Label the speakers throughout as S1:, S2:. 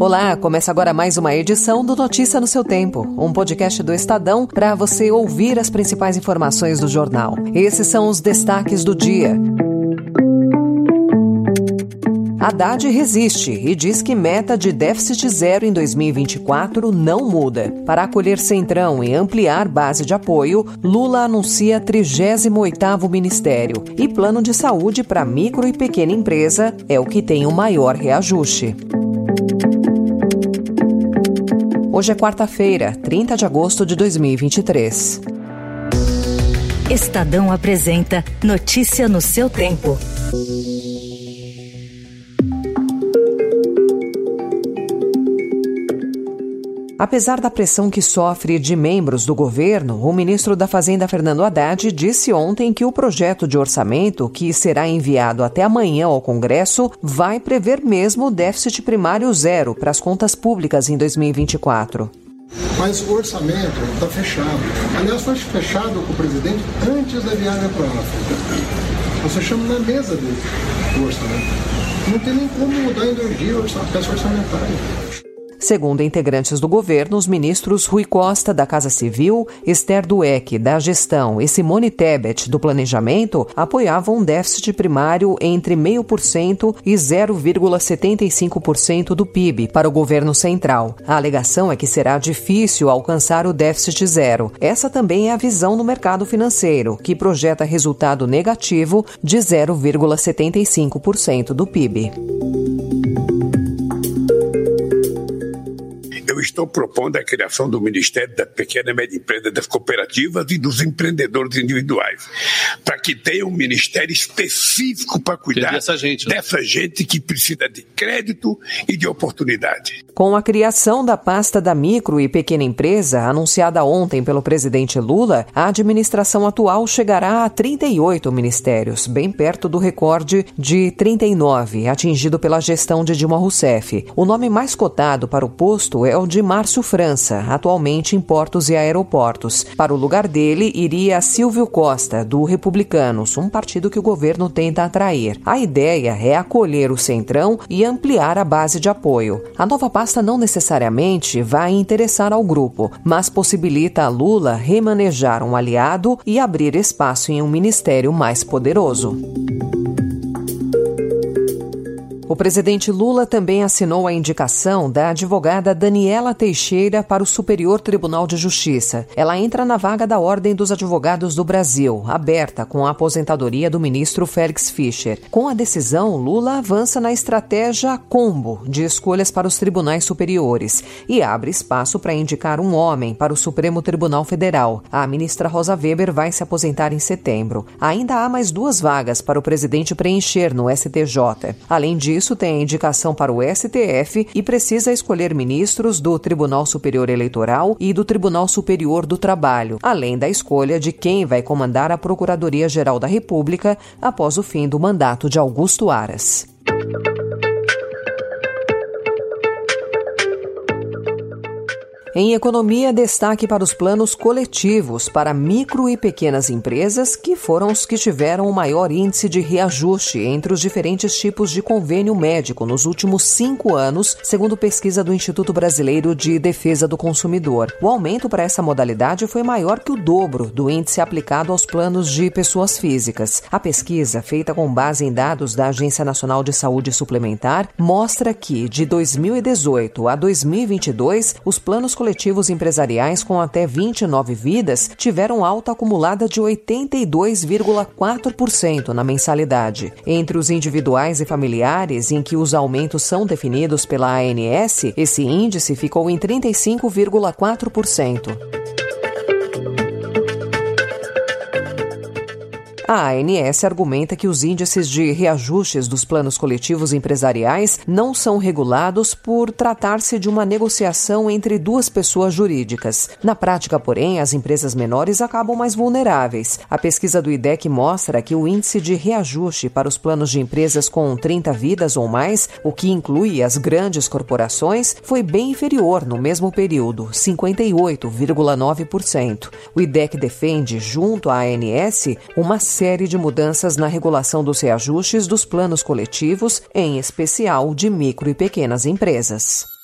S1: Olá, começa agora mais uma edição do Notícia no seu Tempo, um podcast do Estadão para você ouvir as principais informações do jornal. Esses são os destaques do dia. Haddad resiste e diz que meta de déficit zero em 2024 não muda. Para acolher Centrão e ampliar base de apoio, Lula anuncia 38º Ministério e plano de saúde para micro e pequena empresa é o que tem o maior reajuste. Hoje é quarta-feira, 30 de agosto de 2023.
S2: Estadão apresenta Notícia no seu tempo.
S1: Apesar da pressão que sofre de membros do governo, o ministro da Fazenda, Fernando Haddad, disse ontem que o projeto de orçamento, que será enviado até amanhã ao Congresso, vai prever mesmo o déficit primário zero para as contas públicas em 2024.
S3: Mas o orçamento está fechado. Aliás, foi fechado com o presidente antes da viagem para a África. Nós fechamos na mesa dele o orçamento. Não tem nem como mudar em dois dias a peça orçamentária.
S1: Segundo integrantes do governo, os ministros Rui Costa, da Casa Civil, Esther Dueck, da Gestão e Simone Tebet, do Planejamento, apoiavam um déficit primário entre 0,5% e 0,75% do PIB para o governo central. A alegação é que será difícil alcançar o déficit zero. Essa também é a visão no mercado financeiro, que projeta resultado negativo de 0,75% do PIB.
S4: Estou propondo a criação do Ministério da Pequena e Média Empresa, das cooperativas e dos empreendedores individuais, para que tenha um ministério específico para cuidar dessa gente, né? dessa gente que precisa de crédito e de oportunidade.
S1: Com a criação da pasta da micro e pequena empresa, anunciada ontem pelo presidente Lula, a administração atual chegará a 38 ministérios, bem perto do recorde de 39, atingido pela gestão de Dilma Rousseff. O nome mais cotado para o posto é o de Márcio França, atualmente em Portos e Aeroportos. Para o lugar dele iria Silvio Costa, do Republicanos, um partido que o governo tenta atrair. A ideia é acolher o Centrão e ampliar a base de apoio. A nova pasta não necessariamente vai interessar ao grupo, mas possibilita a Lula remanejar um aliado e abrir espaço em um ministério mais poderoso. O presidente Lula também assinou a indicação da advogada Daniela Teixeira para o Superior Tribunal de Justiça. Ela entra na vaga da Ordem dos Advogados do Brasil, aberta com a aposentadoria do ministro Félix Fischer. Com a decisão, Lula avança na estratégia combo de escolhas para os tribunais superiores e abre espaço para indicar um homem para o Supremo Tribunal Federal. A ministra Rosa Weber vai se aposentar em setembro. Ainda há mais duas vagas para o presidente preencher no STJ. Além disso, isso, tem indicação para o STF e precisa escolher ministros do Tribunal Superior Eleitoral e do Tribunal Superior do Trabalho, além da escolha de quem vai comandar a Procuradoria-Geral da República após o fim do mandato de Augusto Aras. Em economia, destaque para os planos coletivos para micro e pequenas empresas, que foram os que tiveram o maior índice de reajuste entre os diferentes tipos de convênio médico nos últimos cinco anos, segundo pesquisa do Instituto Brasileiro de Defesa do Consumidor. O aumento para essa modalidade foi maior que o dobro do índice aplicado aos planos de pessoas físicas. A pesquisa, feita com base em dados da Agência Nacional de Saúde Suplementar, mostra que, de 2018 a 2022, os planos coletivos empresariais com até 29 vidas tiveram alta acumulada de 82,4% na mensalidade. Entre os individuais e familiares, em que os aumentos são definidos pela ANS, esse índice ficou em 35,4%. A ANS argumenta que os índices de reajustes dos planos coletivos empresariais não são regulados por tratar-se de uma negociação entre duas pessoas jurídicas. Na prática, porém, as empresas menores acabam mais vulneráveis. A pesquisa do IDEC mostra que o índice de reajuste para os planos de empresas com 30 vidas ou mais, o que inclui as grandes corporações, foi bem inferior no mesmo período, 58,9%. O IDEC defende, junto à ANS, uma série de mudanças na regulação dos reajustes dos planos coletivos, em especial de micro e pequenas empresas.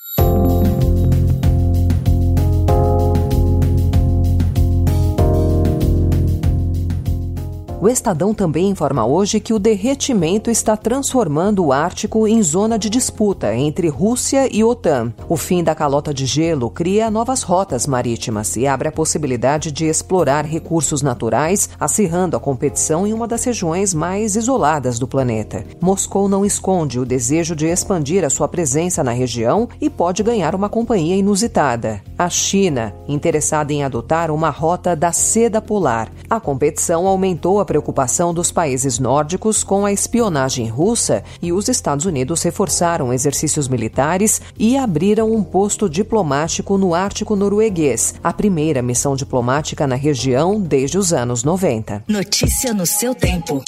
S1: O Estadão também informa hoje que o derretimento está transformando o Ártico em zona de disputa entre Rússia e OTAN. O fim da calota de gelo cria novas rotas marítimas e abre a possibilidade de explorar recursos naturais, acirrando a competição em uma das regiões mais isoladas do planeta. Moscou não esconde o desejo de expandir a sua presença na região e pode ganhar uma companhia inusitada. A China, interessada em adotar uma rota da seda polar. A competição aumentou a preocupação dos países nórdicos com a espionagem russa e os Estados Unidos reforçaram exercícios militares e abriram um posto diplomático no Ártico norueguês, a primeira missão diplomática na região desde os anos 90.
S2: Notícia no seu tempo.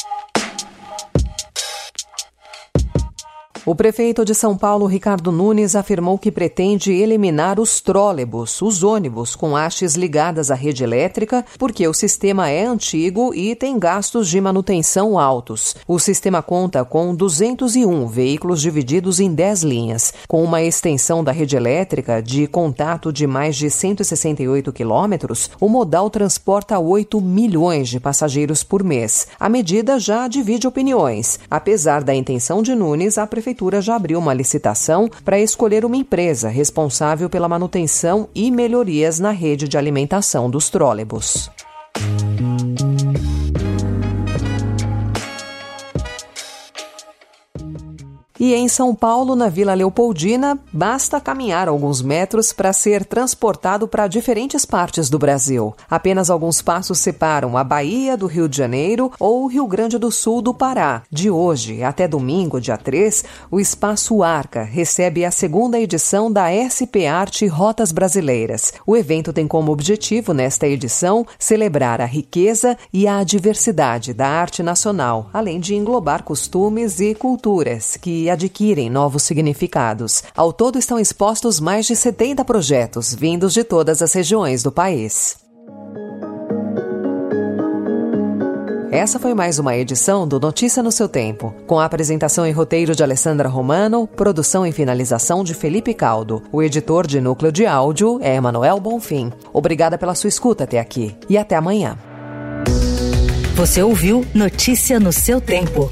S1: O prefeito de São Paulo, Ricardo Nunes, afirmou que pretende eliminar os trólebus, os ônibus com hastes ligadas à rede elétrica, porque o sistema é antigo e tem gastos de manutenção altos. O sistema conta com 201 veículos divididos em 10 linhas, com uma extensão da rede elétrica de contato de mais de 168 quilômetros. O modal transporta 8 milhões de passageiros por mês. A medida já divide opiniões. Apesar da intenção de Nunes, a prefeitura Prefeitura já abriu uma licitação para escolher uma empresa responsável pela manutenção e melhorias na rede de alimentação dos trólebus. E em São Paulo, na Vila Leopoldina, basta caminhar alguns metros para ser transportado para diferentes partes do Brasil. Apenas alguns passos separam a Bahia do Rio de Janeiro ou o Rio Grande do Sul do Pará. De hoje até domingo, dia 3, o Espaço Arca recebe a segunda edição da SP Arte Rotas Brasileiras. O evento tem como objetivo, nesta edição, celebrar a riqueza e a diversidade da arte nacional, além de englobar costumes e culturas que adquirem novos significados. Ao todo estão expostos mais de 70 projetos, vindos de todas as regiões do país. Essa foi mais uma edição do Notícia no seu Tempo, com a apresentação e roteiro de Alessandra Romano, produção e finalização de Felipe Caldo. O editor de núcleo de áudio é Emanuel Bonfim. Obrigada pela sua escuta até aqui e até amanhã.
S2: Você ouviu Notícia no seu Tempo.